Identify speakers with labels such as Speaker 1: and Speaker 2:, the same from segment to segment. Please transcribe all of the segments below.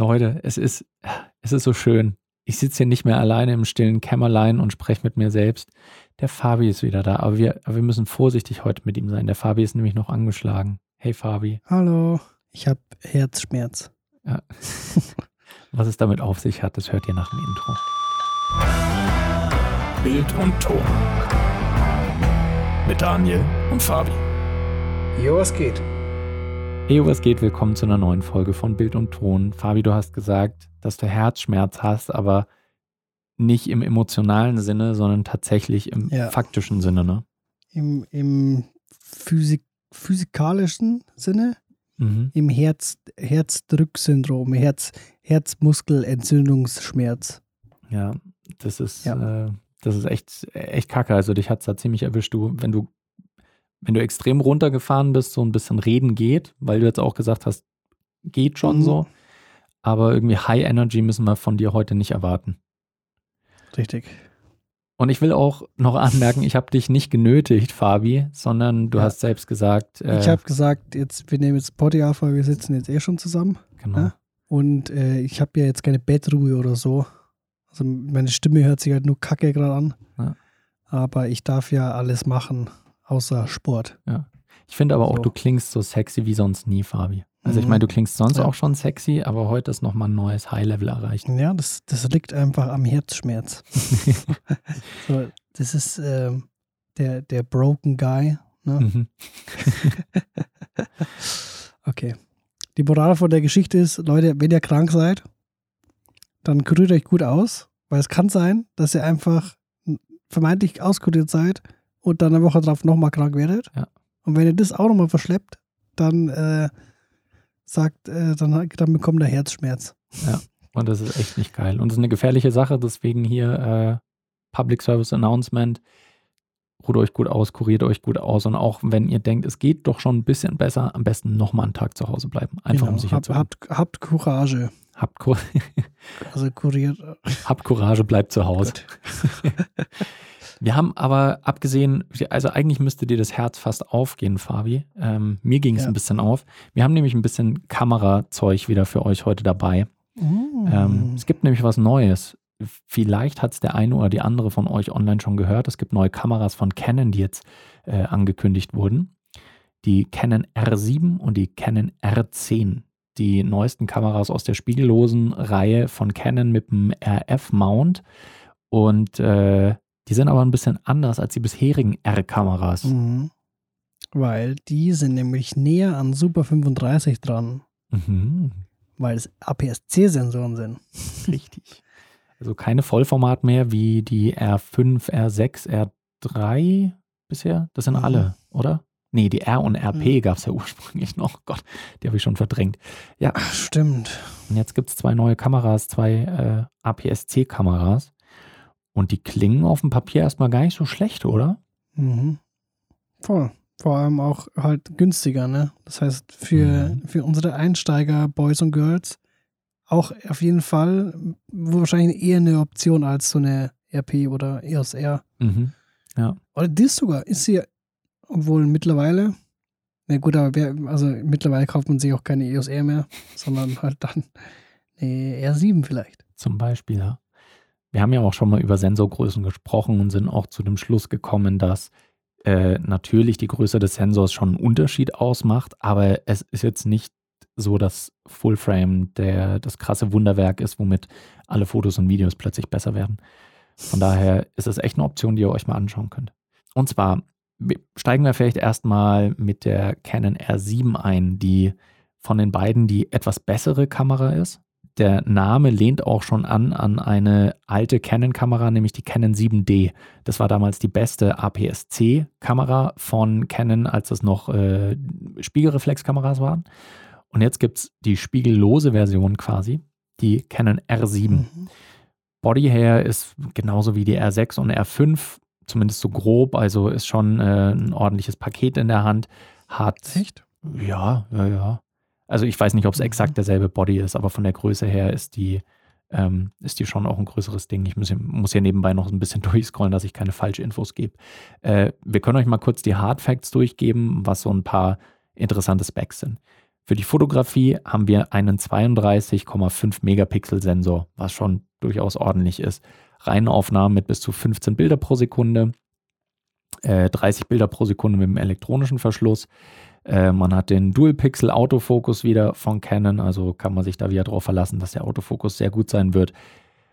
Speaker 1: Leute, es ist, es ist so schön. Ich sitze hier nicht mehr alleine im stillen Kämmerlein und spreche mit mir selbst. Der Fabi ist wieder da, aber wir, aber wir müssen vorsichtig heute mit ihm sein. Der Fabi ist nämlich noch angeschlagen. Hey Fabi.
Speaker 2: Hallo, ich habe Herzschmerz. Ja.
Speaker 1: Was es damit auf sich hat, das hört ihr nach dem Intro. Bild und Ton. Mit Daniel und Fabi.
Speaker 2: Jo, was geht?
Speaker 1: Hey, was geht? Willkommen zu einer neuen Folge von Bild und Ton. Fabi, du hast gesagt, dass du Herzschmerz hast, aber nicht im emotionalen Sinne, sondern tatsächlich im ja. faktischen Sinne, ne?
Speaker 2: Im, im Physik, physikalischen Sinne, mhm. im Herz, Herzdrücksyndrom, Herz, Herzmuskelentzündungsschmerz.
Speaker 1: Ja, das ist, ja. Äh, das ist echt, echt kacke. Also dich hat es da ziemlich erwischt. Du, wenn du wenn du extrem runtergefahren bist, so ein bisschen reden geht, weil du jetzt auch gesagt hast, geht schon mhm. so. Aber irgendwie High Energy müssen wir von dir heute nicht erwarten.
Speaker 2: Richtig.
Speaker 1: Und ich will auch noch anmerken, ich habe dich nicht genötigt, Fabi, sondern du ja. hast selbst gesagt.
Speaker 2: Äh, ich habe gesagt, jetzt, wir nehmen jetzt weil wir sitzen jetzt eh schon zusammen. Genau. Ja? Und äh, ich habe ja jetzt keine Bettruhe oder so. Also meine Stimme hört sich halt nur kacke gerade an. Ja. Aber ich darf ja alles machen außer Sport.
Speaker 1: Ja. Ich finde aber auch, so. du klingst so sexy wie sonst nie, Fabi. Also ich mhm. meine, du klingst sonst ja. auch schon sexy, aber heute ist nochmal ein neues High-Level erreicht.
Speaker 2: Ja, das, das liegt einfach am Herzschmerz. so, das ist äh, der, der Broken Guy. Ne? Mhm. okay. Die Moral von der Geschichte ist, Leute, wenn ihr krank seid, dann kuriert euch gut aus, weil es kann sein, dass ihr einfach vermeintlich auskuriert seid und dann eine Woche drauf nochmal krank werdet. Ja. Und wenn ihr das auch nochmal verschleppt, dann äh, sagt, äh, dann, dann bekommt er Herzschmerz.
Speaker 1: Ja, und das ist echt nicht geil. Und das ist eine gefährliche Sache, deswegen hier äh, Public Service Announcement. Ruht euch gut aus, kuriert euch gut aus und auch wenn ihr denkt, es geht doch schon ein bisschen besser, am besten nochmal einen Tag zu Hause bleiben. Einfach genau. um sicher
Speaker 2: Hab,
Speaker 1: zu
Speaker 2: habt, habt Courage.
Speaker 1: Habt, Kur
Speaker 2: also kuriert.
Speaker 1: habt Courage, bleibt zu Hause. Wir haben aber abgesehen, also eigentlich müsste dir das Herz fast aufgehen, Fabi. Ähm, mir ging es ja. ein bisschen auf. Wir haben nämlich ein bisschen Kamerazeug wieder für euch heute dabei. Mm. Ähm, es gibt nämlich was Neues. Vielleicht hat es der eine oder die andere von euch online schon gehört. Es gibt neue Kameras von Canon, die jetzt äh, angekündigt wurden. Die Canon R7 und die Canon R10 die neuesten Kameras aus der spiegellosen Reihe von Canon mit dem RF-Mount. Und äh, die sind aber ein bisschen anders als die bisherigen R-Kameras. Mhm.
Speaker 2: Weil die sind nämlich näher an Super 35 dran. Mhm. Weil es APS-C-Sensoren sind.
Speaker 1: Richtig. Also keine Vollformat mehr wie die R5, R6, R3 bisher. Das sind mhm. alle, oder? Nee, die R und RP mhm. gab es ja ursprünglich noch. Gott, die habe ich schon verdrängt. Ja.
Speaker 2: Ach, stimmt.
Speaker 1: Und jetzt gibt es zwei neue Kameras, zwei äh, APS-C-Kameras. Und die klingen auf dem Papier erstmal gar nicht so schlecht, oder?
Speaker 2: Mhm. Voll. Vor allem auch halt günstiger, ne? Das heißt, für, mhm. für unsere Einsteiger, Boys und Girls, auch auf jeden Fall wahrscheinlich eher eine Option als so eine RP oder EOS R. Mhm. Ja. Oder das sogar ist sie, obwohl mittlerweile, na gut, aber wer, also mittlerweile kauft man sich auch keine EOS R mehr, sondern halt dann eine R7 vielleicht.
Speaker 1: Zum Beispiel, ja. Wir haben ja auch schon mal über Sensorgrößen gesprochen und sind auch zu dem Schluss gekommen, dass äh, natürlich die Größe des Sensors schon einen Unterschied ausmacht, aber es ist jetzt nicht so, dass Fullframe der, das krasse Wunderwerk ist, womit alle Fotos und Videos plötzlich besser werden. Von daher ist es echt eine Option, die ihr euch mal anschauen könnt. Und zwar steigen wir vielleicht erstmal mit der Canon R7 ein, die von den beiden die etwas bessere Kamera ist der Name lehnt auch schon an an eine alte Canon-Kamera, nämlich die Canon 7D. Das war damals die beste APS-C-Kamera von Canon, als es noch äh, Spiegelreflexkameras waren. Und jetzt gibt es die spiegellose Version quasi, die Canon R7. Mhm. Body Hair ist genauso wie die R6 und R5, zumindest so grob, also ist schon äh, ein ordentliches Paket in der Hand. Hat.
Speaker 2: Echt?
Speaker 1: Ja, ja, ja. Also ich weiß nicht, ob es exakt mhm. derselbe Body ist, aber von der Größe her ist die, ähm, ist die schon auch ein größeres Ding. Ich muss, muss hier nebenbei noch ein bisschen durchscrollen, dass ich keine falschen Infos gebe. Äh, wir können euch mal kurz die Hard Facts durchgeben, was so ein paar interessante Specs sind. Für die Fotografie haben wir einen 32,5 Megapixel Sensor, was schon durchaus ordentlich ist. Reihenaufnahmen mit bis zu 15 Bilder pro Sekunde, äh, 30 Bilder pro Sekunde mit dem elektronischen Verschluss. Äh, man hat den Dual-Pixel Autofokus wieder von Canon, also kann man sich da wieder darauf verlassen, dass der Autofokus sehr gut sein wird.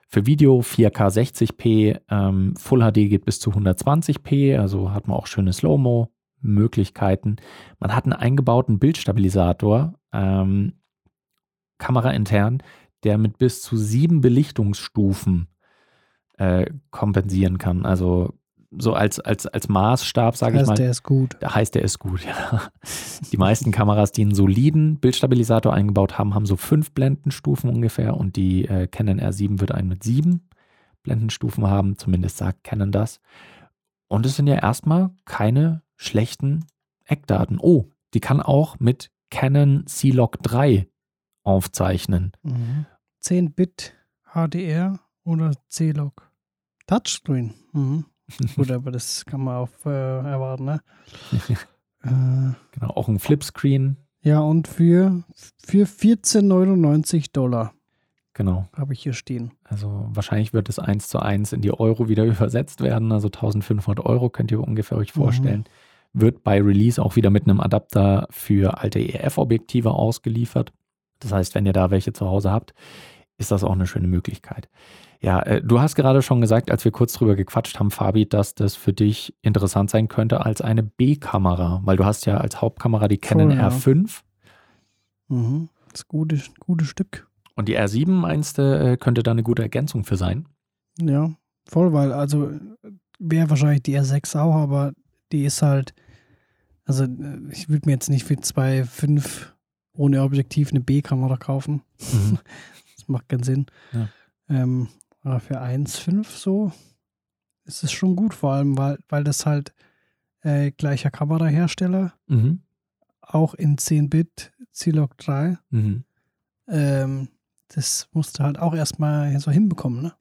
Speaker 1: Für Video 4K 60p, ähm, Full HD geht bis zu 120p, also hat man auch schöne Slow-Mo Möglichkeiten. Man hat einen eingebauten Bildstabilisator, ähm, kameraintern, der mit bis zu sieben Belichtungsstufen äh, kompensieren kann. Also so als, als, als Maßstab, sage ich mal.
Speaker 2: Der ist gut.
Speaker 1: Da heißt der ist gut, ja. Die meisten Kameras, die einen soliden Bildstabilisator eingebaut haben, haben so fünf Blendenstufen ungefähr und die äh, Canon R7 wird einen mit sieben Blendenstufen haben, zumindest sagt Canon das. Und es sind ja erstmal keine schlechten Eckdaten. Oh, die kann auch mit Canon C-Log 3 aufzeichnen.
Speaker 2: Mhm. 10-Bit HDR oder C-Log. Touchscreen. Mhm. Gut, aber das kann man auch äh, erwarten, ne?
Speaker 1: äh, genau, auch ein Flipscreen.
Speaker 2: Ja, und für, für 14,99 Dollar.
Speaker 1: Genau.
Speaker 2: Habe ich hier stehen.
Speaker 1: Also wahrscheinlich wird es eins zu eins in die Euro wieder übersetzt werden. Also 1500 Euro könnt ihr ungefähr euch vorstellen. Mhm. Wird bei Release auch wieder mit einem Adapter für alte EF-Objektive ausgeliefert. Das heißt, wenn ihr da welche zu Hause habt, ist das auch eine schöne Möglichkeit. Ja, äh, du hast gerade schon gesagt, als wir kurz drüber gequatscht haben, Fabi, dass das für dich interessant sein könnte als eine B-Kamera, weil du hast ja als Hauptkamera die Canon Voll, ja. R5.
Speaker 2: Mhm. Das ist ein gutes, gutes Stück.
Speaker 1: Und die R7 meinst du, äh, könnte da eine gute Ergänzung für sein?
Speaker 2: Ja, voll, weil also wäre wahrscheinlich die R6 auch, aber die ist halt, also ich würde mir jetzt nicht für 2,5 ohne Objektiv eine B-Kamera kaufen. Mhm. das macht keinen Sinn. Ja. Ähm, aber für 1,5 so ist es schon gut, vor allem, weil, weil das halt äh, gleicher Kamerahersteller, mhm. auch in 10-Bit, C-Log 3. Mhm. Ähm, das musst du halt auch erstmal so hinbekommen. Ne?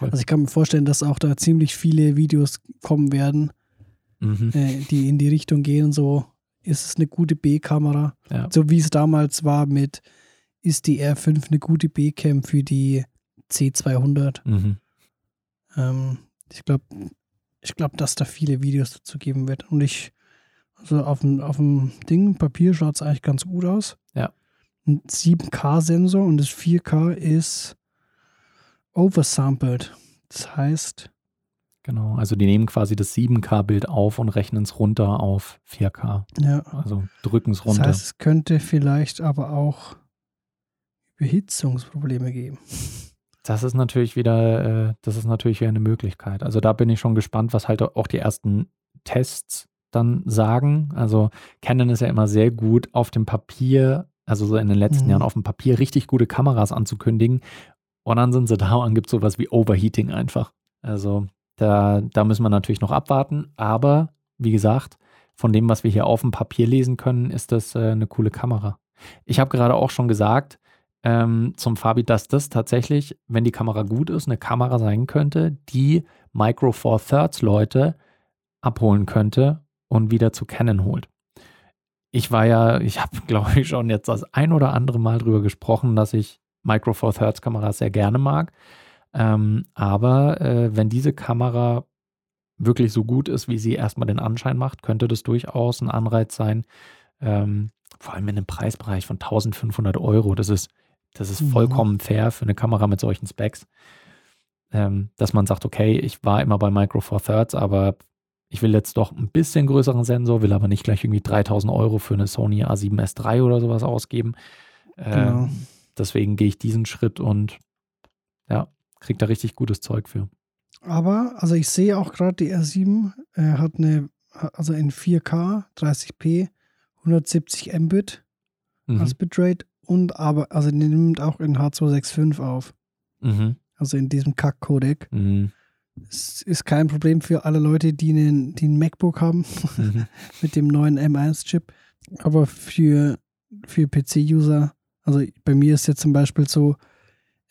Speaker 2: Also ich kann mir vorstellen, dass auch da ziemlich viele Videos kommen werden, mhm. äh, die in die Richtung gehen. So ist es eine gute B-Kamera. Ja. So wie es damals war mit, ist die R5 eine gute B-Cam für die C200. Mhm. Ähm, ich glaube, ich glaube, dass da viele Videos dazu geben wird. Und ich, also auf dem, auf dem Ding, Papier schaut es eigentlich ganz gut aus.
Speaker 1: Ja.
Speaker 2: Ein 7K-Sensor und das 4K ist oversampled. Das heißt.
Speaker 1: Genau, also die nehmen quasi das 7K-Bild auf und rechnen es runter auf 4K.
Speaker 2: Ja.
Speaker 1: Also drücken es runter.
Speaker 2: Das heißt, es könnte vielleicht aber auch Überhitzungsprobleme geben.
Speaker 1: Das ist natürlich wieder, äh, das ist natürlich wieder eine Möglichkeit. Also da bin ich schon gespannt, was halt auch die ersten Tests dann sagen. Also Canon ist ja immer sehr gut auf dem Papier, also so in den letzten mhm. Jahren auf dem Papier richtig gute Kameras anzukündigen. Und dann sind sie da und gibt sowas wie Overheating einfach. Also da, da müssen wir natürlich noch abwarten. Aber wie gesagt, von dem, was wir hier auf dem Papier lesen können, ist das äh, eine coole Kamera. Ich habe gerade auch schon gesagt, ähm, zum Fabi, dass das tatsächlich, wenn die Kamera gut ist, eine Kamera sein könnte, die Micro Four Thirds Leute abholen könnte und wieder zu Canon holt. Ich war ja, ich habe, glaube ich, schon jetzt das ein oder andere Mal drüber gesprochen, dass ich Micro Four Thirds Kameras sehr gerne mag. Ähm, aber äh, wenn diese Kamera wirklich so gut ist, wie sie erstmal den Anschein macht, könnte das durchaus ein Anreiz sein, ähm, vor allem in einem Preisbereich von 1500 Euro. Das ist das ist mhm. vollkommen fair für eine Kamera mit solchen Specs, ähm, dass man sagt, okay, ich war immer bei Micro Four Thirds, aber ich will jetzt doch ein bisschen größeren Sensor, will aber nicht gleich irgendwie 3000 Euro für eine Sony A7S III oder sowas ausgeben. Äh, genau. Deswegen gehe ich diesen Schritt und ja, kriege da richtig gutes Zeug für.
Speaker 2: Aber, also ich sehe auch gerade, die R7 äh, hat eine, also in 4K, 30p, 170 Mbit mhm. als Bitrate und aber, also die nimmt auch in H265 auf. Mhm. Also in diesem Kack-Codec. Mhm. Es ist kein Problem für alle Leute, die einen, die einen MacBook haben mhm. mit dem neuen M1-Chip. Aber für, für PC-User, also bei mir ist jetzt zum Beispiel so,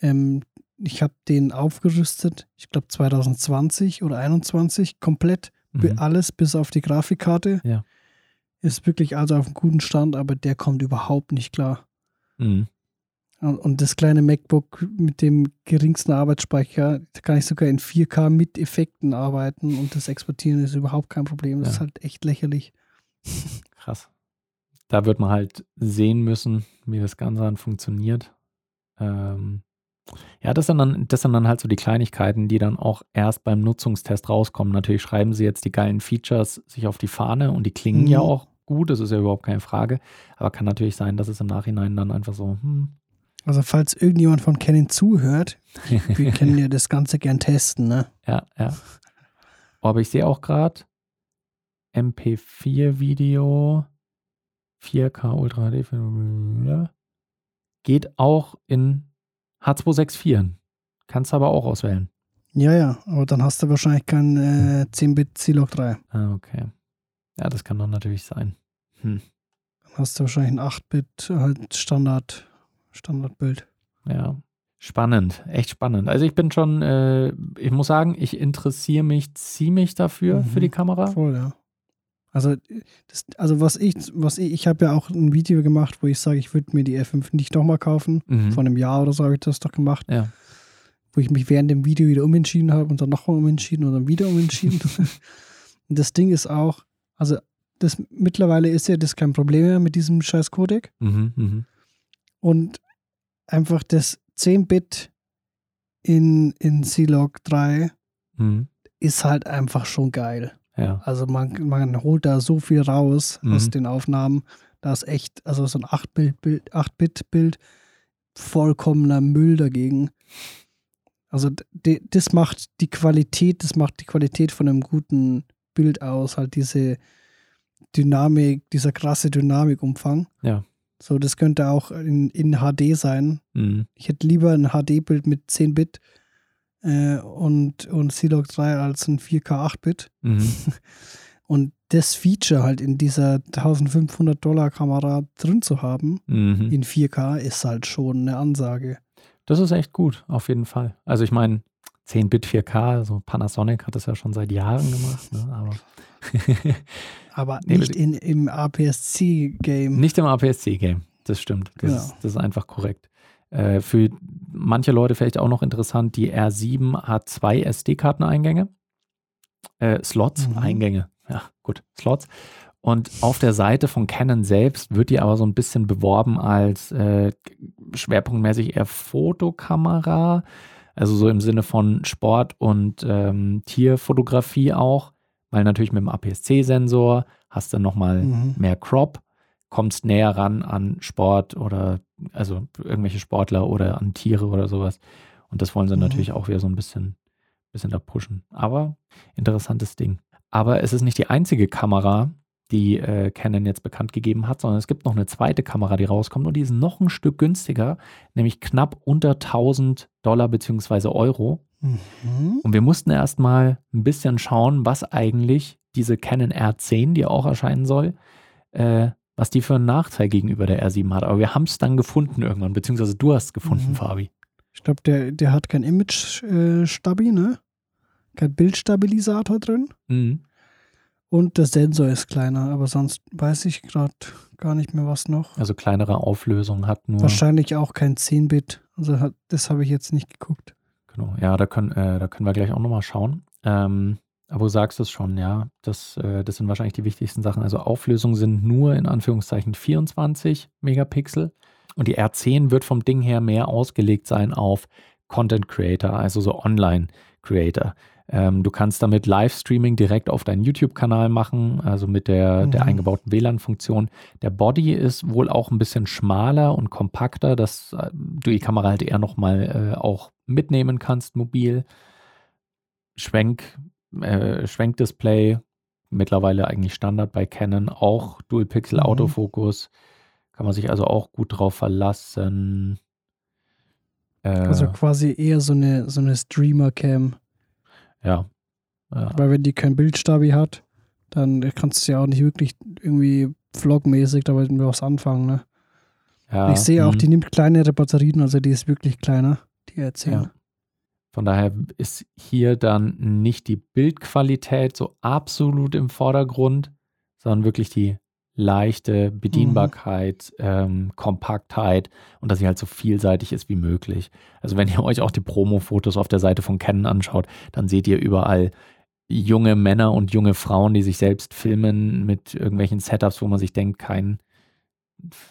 Speaker 2: ähm, ich habe den aufgerüstet, ich glaube 2020 oder 2021, komplett mhm. alles bis auf die Grafikkarte.
Speaker 1: Ja.
Speaker 2: ist wirklich also auf einem guten Stand, aber der kommt überhaupt nicht klar.
Speaker 1: Mhm.
Speaker 2: Und das kleine MacBook mit dem geringsten Arbeitsspeicher, da kann ich sogar in 4K mit Effekten arbeiten und das Exportieren ist überhaupt kein Problem. Das
Speaker 1: Ja.
Speaker 2: ist halt echt lächerlich.
Speaker 1: Krass. Da wird man halt sehen müssen, wie das Ganze dann funktioniert. Ähm, ja, das sind, dann, das sind dann halt so die Kleinigkeiten, die dann auch erst beim Nutzungstest rauskommen. Natürlich schreiben sie jetzt die geilen Features sich auf die Fahne und die klingen
Speaker 2: Mhm.
Speaker 1: ja auch gut, das ist ja überhaupt keine Frage. Aber kann natürlich sein, dass es im Nachhinein dann einfach so, hm,
Speaker 2: Also falls irgendjemand von Canon zuhört, wir können ja das Ganze gern testen, ne?
Speaker 1: Ja, ja. Aber ich sehe auch gerade MP4-Video, 4K Ultra HD, ja. geht auch in H264. Kannst du aber auch auswählen.
Speaker 2: Ja, ja, aber dann hast du wahrscheinlich kein äh, 10-Bit C-Log 3.
Speaker 1: Ah, okay. Ja, das kann doch natürlich sein. Hm.
Speaker 2: Dann hast du wahrscheinlich ein 8-Bit halt Standard, Standardbild.
Speaker 1: Ja. Spannend, echt spannend. Also ich bin schon, äh, ich muss sagen, ich interessiere mich ziemlich dafür,
Speaker 2: Mhm.
Speaker 1: für die Kamera.
Speaker 2: Voll, ja. Also, das, also was ich, was ich, ich habe ja auch ein Video gemacht, wo ich sage, ich würde mir die R5 nicht nochmal kaufen.
Speaker 1: Mhm.
Speaker 2: Vor einem Jahr oder so habe ich das doch gemacht,
Speaker 1: Ja.
Speaker 2: wo ich mich während dem Video wieder umentschieden habe und dann nochmal umentschieden und dann wieder umentschieden. und das Ding ist auch, also das mittlerweile ist ja das kein Problem mehr mit diesem scheiß Codec.
Speaker 1: Mhm, mhm.
Speaker 2: Und einfach das 10-Bit in, in C-Log 3
Speaker 1: Mhm.
Speaker 2: ist halt einfach schon geil.
Speaker 1: Ja.
Speaker 2: Also man, man holt da so viel raus aus
Speaker 1: Mhm.
Speaker 2: den Aufnahmen. Da ist echt, also so ein 8-Bit-Bild 8-Bit-Bild vollkommener Müll dagegen. Also das macht die Qualität, das macht die Qualität von einem guten Bild aus, halt diese Dynamik, dieser krasse Dynamikumfang.
Speaker 1: Ja.
Speaker 2: So, das könnte auch in, in HD sein.
Speaker 1: Mhm.
Speaker 2: Ich hätte lieber ein HD-Bild mit 10 Bit äh, und, und C-Log 3 als ein 4K 8-Bit.
Speaker 1: Mhm.
Speaker 2: Und das Feature halt in dieser 1500 Dollar Kamera drin zu haben,
Speaker 1: Mhm.
Speaker 2: in 4K, ist halt schon eine Ansage.
Speaker 1: Das ist echt gut, auf jeden Fall. Also ich meine, 10-Bit 4K, so Panasonic hat das ja schon seit Jahren gemacht, ne? aber
Speaker 2: Aber nicht in, im APS-C-Game.
Speaker 1: nicht im APS-C-Game. Das stimmt. Das,
Speaker 2: Genau.
Speaker 1: ist, das ist einfach korrekt. Äh, für manche Leute vielleicht auch noch interessant, die R7 hat zwei SD-Karteneingänge. Äh, Slots,
Speaker 2: Mhm.
Speaker 1: Eingänge. Ja, gut, Slots. Und auf der Seite von Canon selbst wird die aber so ein bisschen beworben als äh, schwerpunktmäßig eher Fotokamera. Also so im Sinne von Sport- und ähm, Tierfotografie auch, weil natürlich mit dem APS-C-Sensor hast du nochmal
Speaker 2: Mhm.
Speaker 1: mehr Crop, kommst näher ran an Sport oder also irgendwelche Sportler oder an Tiere oder sowas. Und das wollen sie
Speaker 2: Mhm.
Speaker 1: natürlich auch wieder so ein bisschen, bisschen da pushen. Aber interessantes Ding. Aber es ist nicht die einzige Kamera, die äh, Canon jetzt bekannt gegeben hat, sondern es gibt noch eine zweite Kamera, die rauskommt und die ist noch ein Stück günstiger, nämlich knapp unter 1000 Dollar bzw. Euro.
Speaker 2: Mhm.
Speaker 1: Und wir mussten erstmal ein bisschen schauen, was eigentlich diese Canon R10, die auch erscheinen soll, äh, was die für einen Nachteil gegenüber der R7 hat. Aber wir haben es dann gefunden irgendwann, beziehungsweise du hast es gefunden,
Speaker 2: Mhm.
Speaker 1: Fabi.
Speaker 2: Ich glaube, der, der hat kein Image-Stabi, ne? Kein Bildstabilisator drin.
Speaker 1: Mhm.
Speaker 2: Und der Sensor ist kleiner, aber sonst weiß ich gerade gar nicht mehr, was noch.
Speaker 1: Also kleinere Auflösung hat nur.
Speaker 2: Wahrscheinlich auch kein 10-Bit. Also hat, das habe ich jetzt nicht geguckt.
Speaker 1: Genau, ja, da können, äh, da können wir gleich auch nochmal schauen. Ähm, aber du sagst es schon, ja, das, äh, das sind wahrscheinlich die wichtigsten Sachen. Also Auflösung sind nur in Anführungszeichen 24 Megapixel und die R10 wird vom Ding her mehr ausgelegt sein auf Content Creator, also so Online Creator. Ähm, du kannst damit Livestreaming direkt auf deinen YouTube-Kanal machen, also mit der, der
Speaker 2: Mhm.
Speaker 1: eingebauten WLAN-Funktion. Der Body ist wohl auch ein bisschen schmaler und kompakter, dass äh, du die Kamera halt eher nochmal äh, auch mitnehmen kannst, mobil. Schwenk, äh, Schwenkdisplay, mittlerweile eigentlich Standard bei Canon, auch Dual Pixel
Speaker 2: Mhm.
Speaker 1: Autofokus. Kann man sich also auch gut drauf verlassen. Äh,
Speaker 2: Also quasi eher so eine, so eine Streamer-Cam.
Speaker 1: Ja. ja.
Speaker 2: Weil wenn die kein Bildstabi hat, dann kannst du ja auch nicht wirklich irgendwie vlogmäßig damit was anfangen. Ne?
Speaker 1: ja.
Speaker 2: ich sehe auch,
Speaker 1: mhm.
Speaker 2: die nimmt kleinere Batterien, also die ist wirklich kleiner, die R10.
Speaker 1: Ja. Von daher ist hier dann nicht die Bildqualität so absolut im Vordergrund, sondern wirklich die leichte Bedienbarkeit, ähm, Kompaktheit und dass sie halt so vielseitig ist wie möglich. Also wenn ihr euch auch die Promo-Fotos auf der Seite von Canon anschaut, dann seht ihr überall junge Männer und junge Frauen, die sich selbst filmen mit irgendwelchen Setups, wo man sich denkt, kein,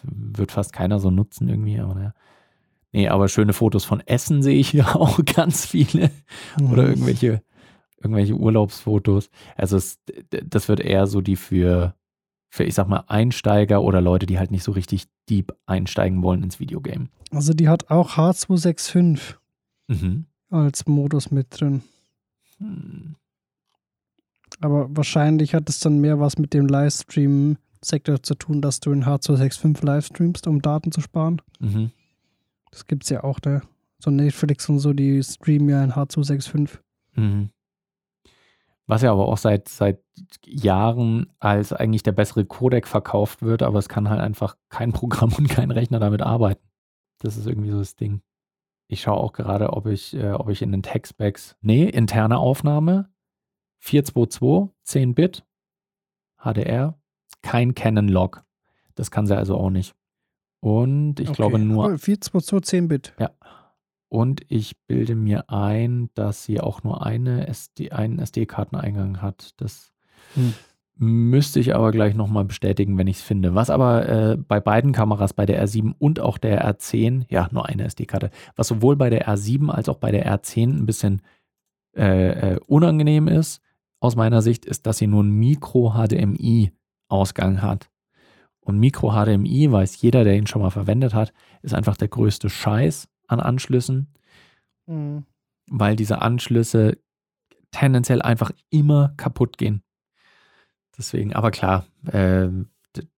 Speaker 1: wird fast keiner so nutzen irgendwie, aber naja. Nee, aber schöne Fotos von Essen sehe ich hier auch ganz viele. Mhm. Oder irgendwelche, irgendwelche Urlaubsfotos. Also es, das wird eher so die für, für, ich sag mal, Einsteiger oder Leute, die halt nicht so richtig deep einsteigen wollen ins Videogame.
Speaker 2: Also die hat auch H265 mhm. als Modus mit drin. Hm. Aber wahrscheinlich hat es dann mehr was mit dem Livestream-Sektor zu tun, dass du in H265 livestreamst, um Daten zu sparen. Mhm. Das gibt es ja auch, da. So Netflix und so, die streamen ja in H265. Mhm.
Speaker 1: Was ja aber auch seit, seit Jahren als eigentlich der bessere Codec verkauft wird, aber es kann halt einfach kein Programm und kein Rechner damit arbeiten. Das ist irgendwie so das Ding. Ich schaue auch gerade, ob ich, äh, ob ich in den Textbacks, nee, interne Aufnahme, 422, 10 Bit, HDR, kein Canon Log. Das kann sie also auch nicht. Und ich okay. glaube nur.
Speaker 2: 422 10 Bit.
Speaker 1: Ja. Und ich bilde mir ein, dass sie auch nur eine SD, einen SD-Karteneingang hat. Das hm. müsste ich aber gleich nochmal bestätigen, wenn ich es finde. Was aber äh, bei beiden Kameras, bei der R7 und auch der R10, ja, nur eine SD-Karte, was sowohl bei der R7 als auch bei der R10 ein bisschen äh, äh, unangenehm ist, aus meiner Sicht, ist, dass sie nur einen Micro-HDMI-Ausgang hat. Und Micro-HDMI, weiß jeder, der ihn schon mal verwendet hat, ist einfach der größte Scheiß an Anschlüssen, mhm. weil diese Anschlüsse tendenziell einfach immer kaputt gehen. Deswegen, aber klar, äh,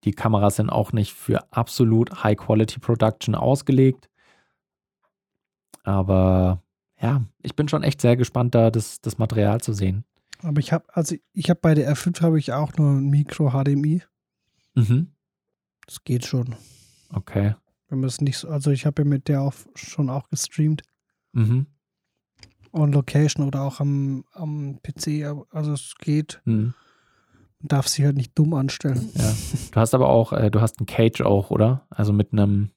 Speaker 1: die Kameras sind auch nicht für absolut High-Quality-Production ausgelegt. Aber ja, ich bin schon echt sehr gespannt, da das, das Material zu sehen.
Speaker 2: Aber ich habe, also ich habe bei der R5 habe ich auch nur ein Micro-HDMI. Mhm. Das geht schon.
Speaker 1: Okay.
Speaker 2: Wenn man es nicht so, also ich habe ja mit der auch schon auch gestreamt. Mhm. On Location oder auch am, am PC, also es geht. Mhm. Man darf sich halt nicht dumm anstellen.
Speaker 1: Ja. Du hast aber auch, äh, du hast ein Cage auch, oder? Also mit einem,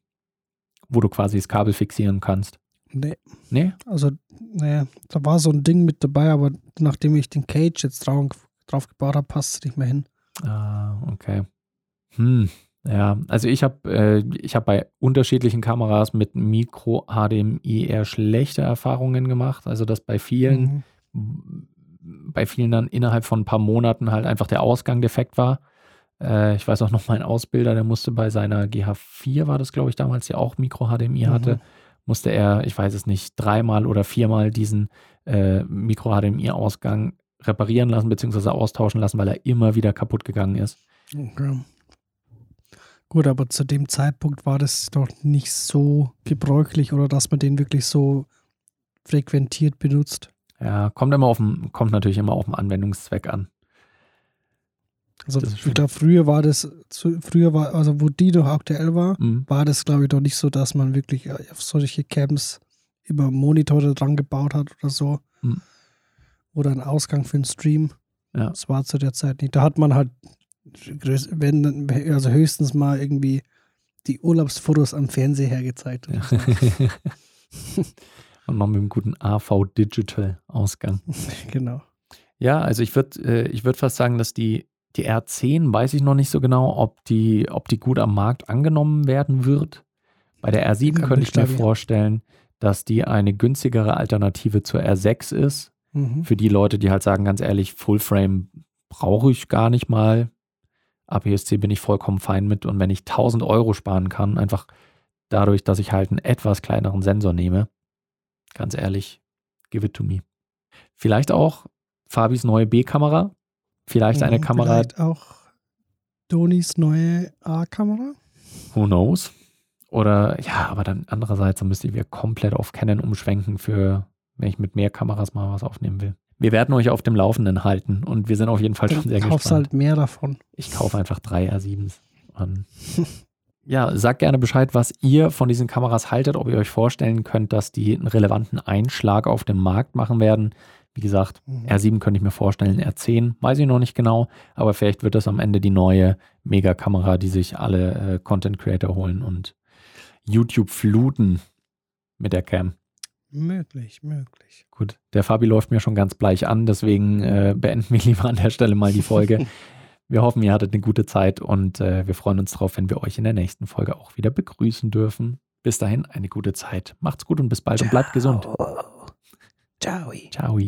Speaker 1: wo du quasi das Kabel fixieren kannst.
Speaker 2: Nee. Nee? Also, naja, da war so ein Ding mit dabei, aber nachdem ich den Cage jetzt drauf, drauf gebaut habe, passt es nicht mehr hin.
Speaker 1: Ah, okay. Hm, ja, also ich habe äh, ich hab bei unterschiedlichen Kameras mit Mikro HDMI eher schlechte Erfahrungen gemacht. Also dass bei vielen, mhm. bei vielen dann innerhalb von ein paar Monaten halt einfach der Ausgang defekt war. Äh, ich weiß auch noch, mein Ausbilder, der musste bei seiner GH4, war das glaube ich damals, die auch Mikro HDMI mhm. hatte, musste er, ich weiß es nicht, dreimal oder viermal diesen äh, Mikro HDMI-Ausgang reparieren lassen bzw. austauschen lassen, weil er immer wieder kaputt gegangen ist. Okay.
Speaker 2: Gut, aber zu dem Zeitpunkt war das doch nicht so gebräuchlich oder dass man den wirklich so frequentiert benutzt.
Speaker 1: Ja, kommt immer auf den, kommt natürlich immer auf den Anwendungszweck an.
Speaker 2: Also glaube, früher war das, früher war, also wo die noch aktuell war, mhm. war das, glaube ich, doch nicht so, dass man wirklich auf solche Cams immer Monitore dran gebaut hat oder so. Mhm. Oder einen Ausgang für einen Stream. Ja. Das war zu der Zeit nicht. Da hat man halt wenn, also höchstens mal irgendwie die Urlaubsfotos am Fernseher hergezeigt. Ja.
Speaker 1: Und noch mit einem guten AV Digital Ausgang.
Speaker 2: Genau.
Speaker 1: Ja, also ich würde äh, ich würd fast sagen, dass die, die R10, weiß ich noch nicht so genau, ob die, ob die gut am Markt angenommen werden wird. Bei der R7 könnte ich mir vorstellen, dass die eine günstigere Alternative zur R6 ist. Mhm. Für die Leute, die halt sagen, ganz ehrlich, Fullframe brauche ich gar nicht mal. APS-C bin ich vollkommen fein mit. Und wenn ich 1000 Euro sparen kann, einfach dadurch, dass ich halt einen etwas kleineren Sensor nehme, ganz ehrlich, give it to me. Vielleicht auch Fabis neue B-Kamera. Vielleicht eine mhm, Kamera.
Speaker 2: Vielleicht auch Donis neue A-Kamera.
Speaker 1: Who knows? Oder ja, aber dann andererseits, dann müsste ich wieder komplett auf Canon umschwenken für, wenn ich mit mehr Kameras mal was aufnehmen will. Wir werden euch auf dem Laufenden halten und wir sind auf jeden Fall schon sehr
Speaker 2: gespannt. Du halt mehr davon.
Speaker 1: Ich kaufe einfach drei R7s. ja, sagt gerne Bescheid, was ihr von diesen Kameras haltet, ob ihr euch vorstellen könnt, dass die einen relevanten Einschlag auf dem Markt machen werden. Wie gesagt, mhm. R7 könnte ich mir vorstellen, R10 weiß ich noch nicht genau, aber vielleicht wird das am Ende die neue Mega-Kamera, die sich alle äh, Content Creator holen und YouTube fluten mit der Cam.
Speaker 2: Möglich, möglich.
Speaker 1: Gut, der Fabi läuft mir schon ganz bleich an, deswegen äh, beenden wir lieber an der Stelle mal die Folge. wir hoffen, ihr hattet eine gute Zeit und äh, wir freuen uns drauf, wenn wir euch in der nächsten Folge auch wieder begrüßen dürfen. Bis dahin eine gute Zeit. Macht's gut und bis bald Ciao. und bleibt gesund.
Speaker 2: Ciao.
Speaker 1: Ciao.